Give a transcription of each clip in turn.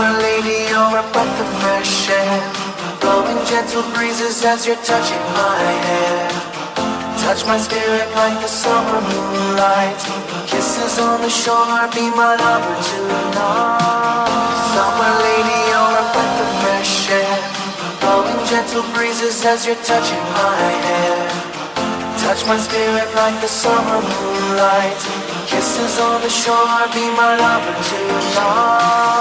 Summer lady, you're a breath of fresh air. Blowing gentle breezes as you're touching my hair. Touch my spirit like the summer moonlight. Kisses on the shore, be my lover tonight. Summer lady, you're a breath of fresh air. Blowing gentle breezes as you're touching my hair. Touch my spirit like the summer moonlight. Kisses on the shore, be my lover tonight.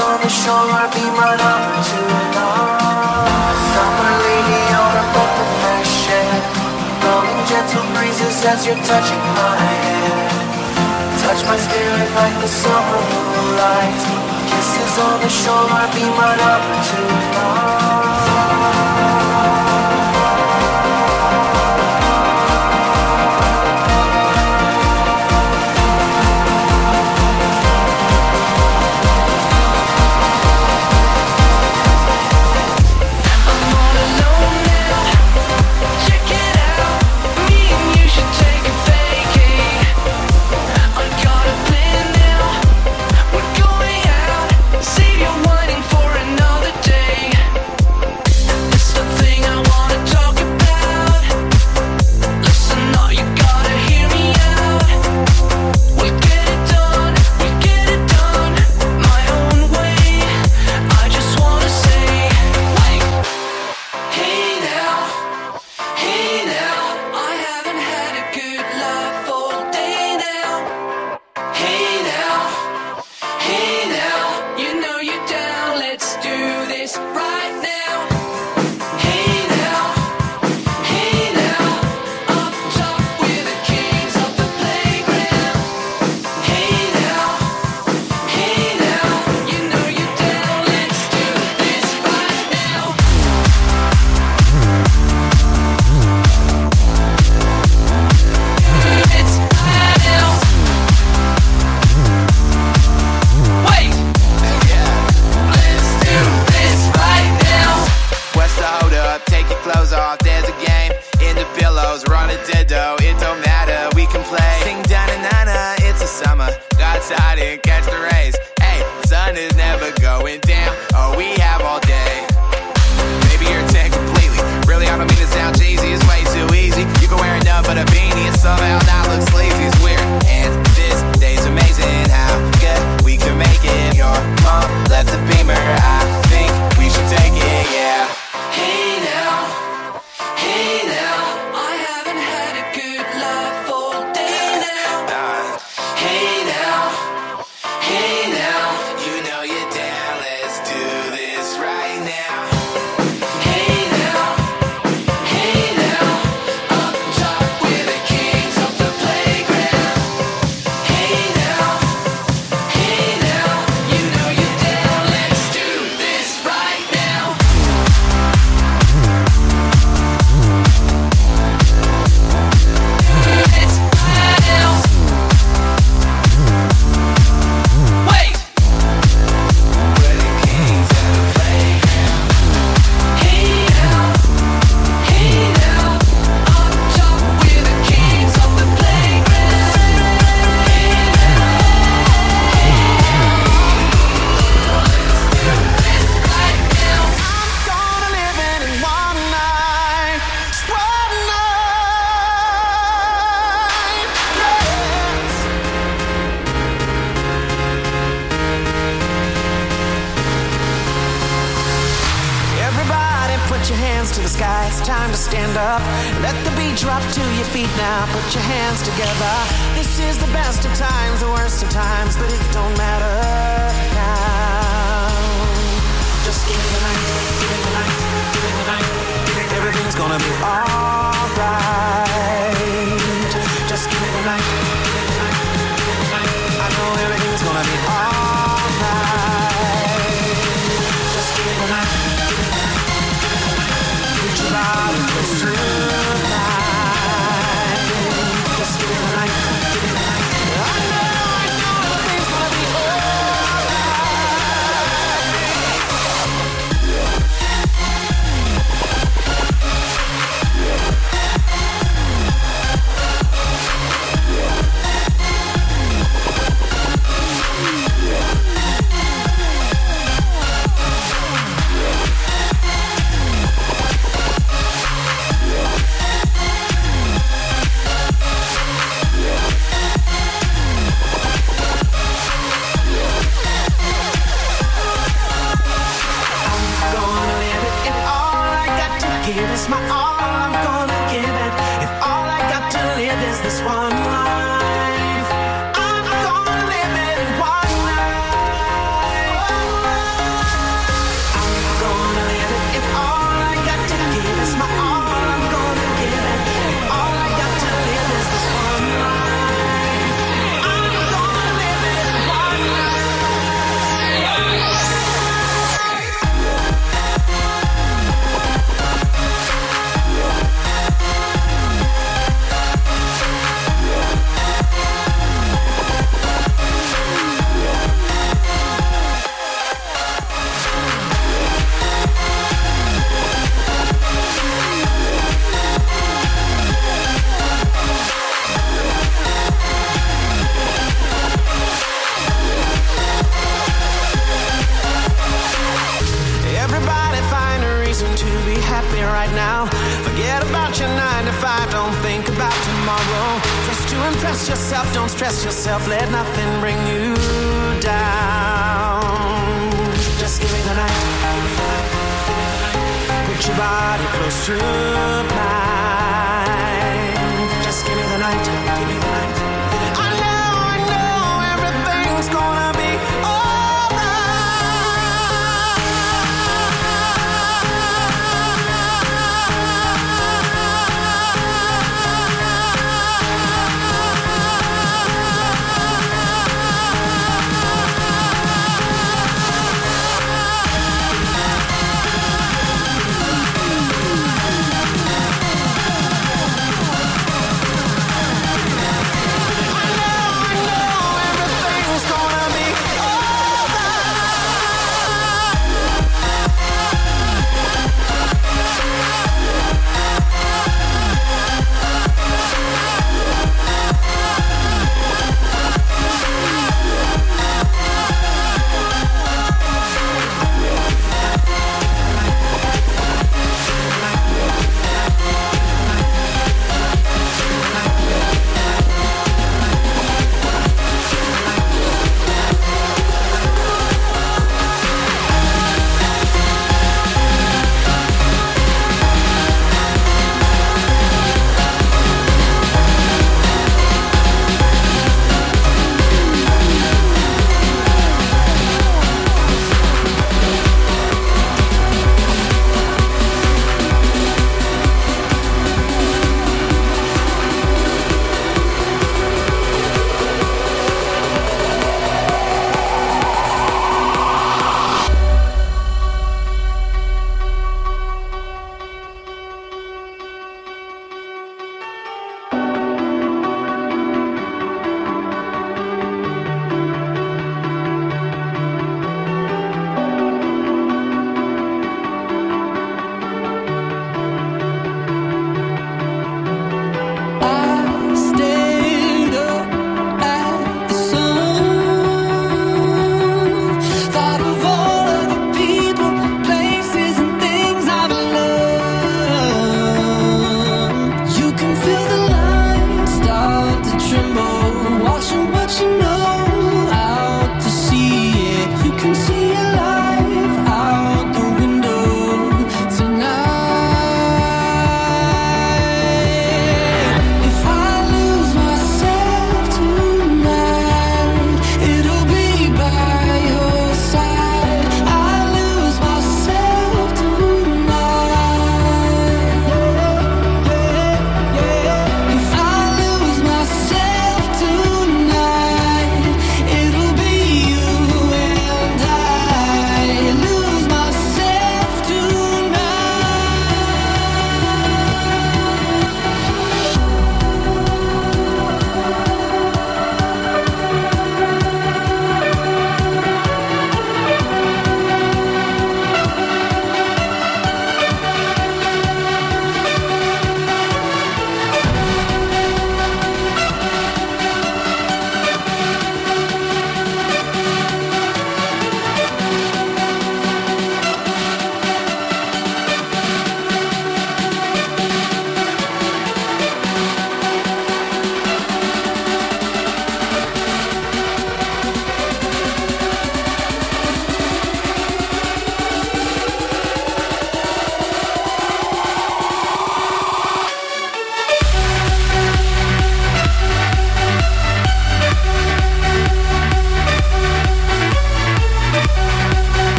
On the shore, be my lover tonight. Summer lady, you're a breath of fresh air. Blowing gentle breezes as you're touching my hair. Touch my spirit like the summer moonlight. Kisses on the shore, be my lover tonight. my arm. me right now. Forget about your nine to five, don't think about tomorrow. Just to impress yourself, don't stress yourself, let nothing bring you down. Just give me the night. Put your body close to mine. Just give me the night.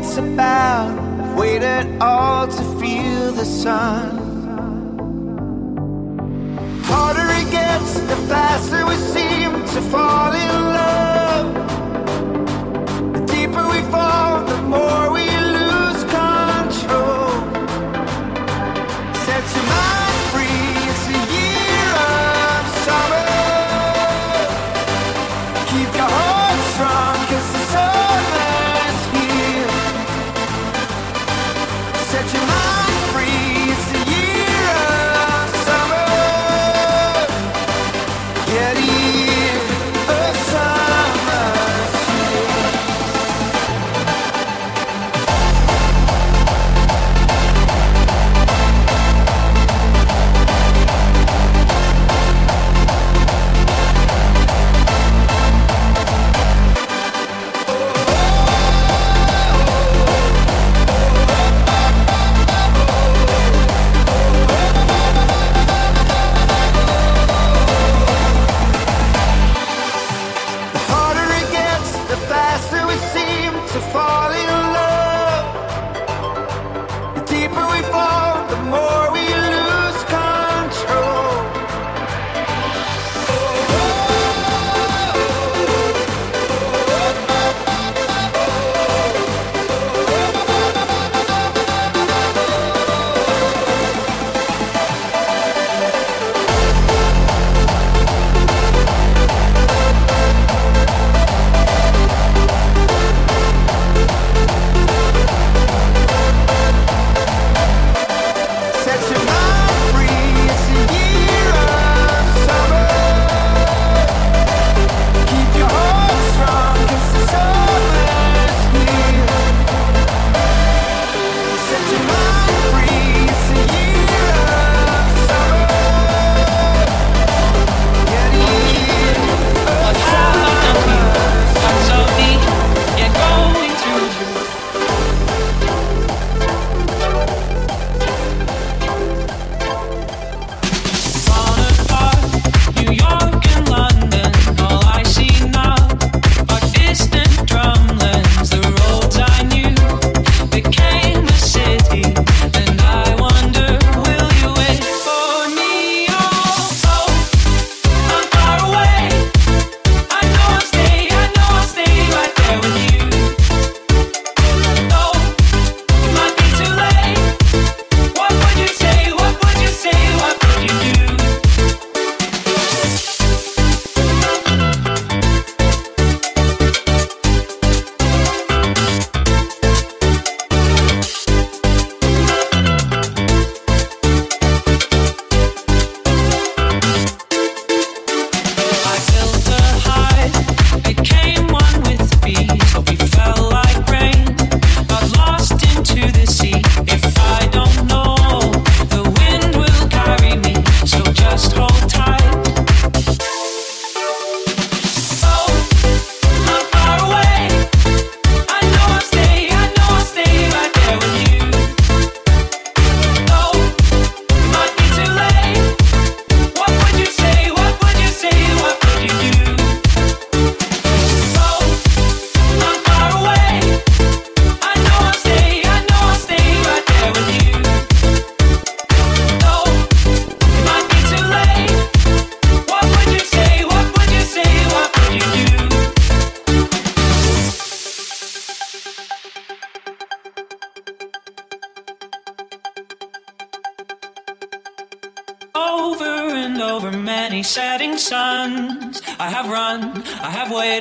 it's about. I've waited all to feel the sun. Harder it gets, the faster we seem to fall in love. The deeper we fall, the more.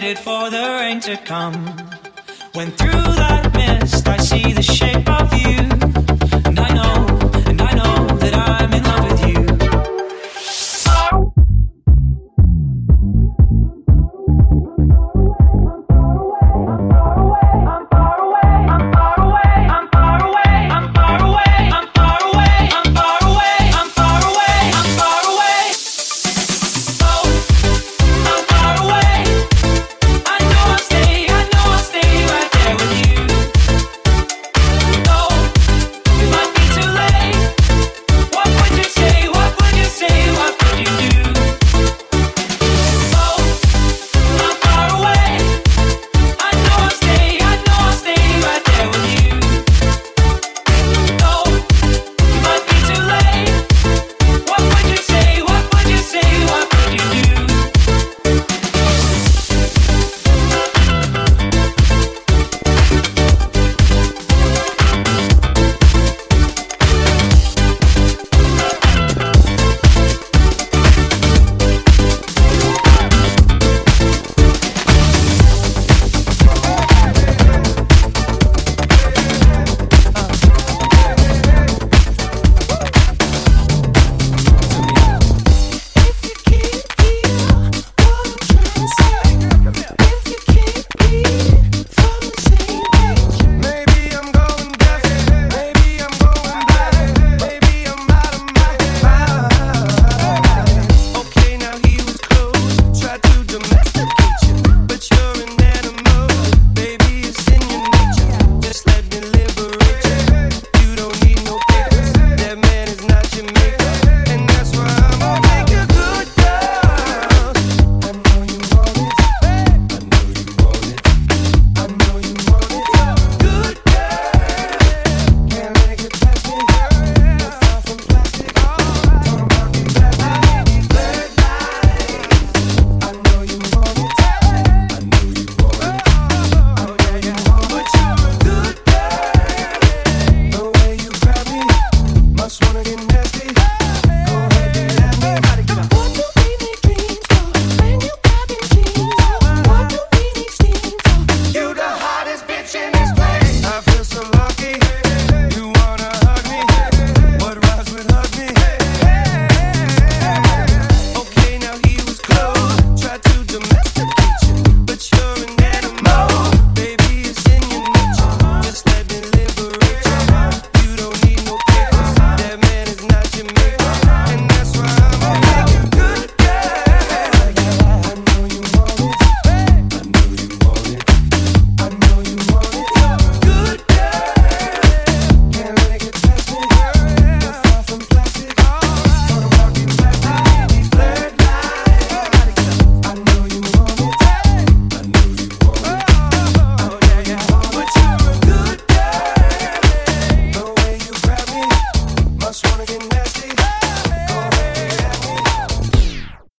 waited for the rain to come. When through that mist I see the shape of you.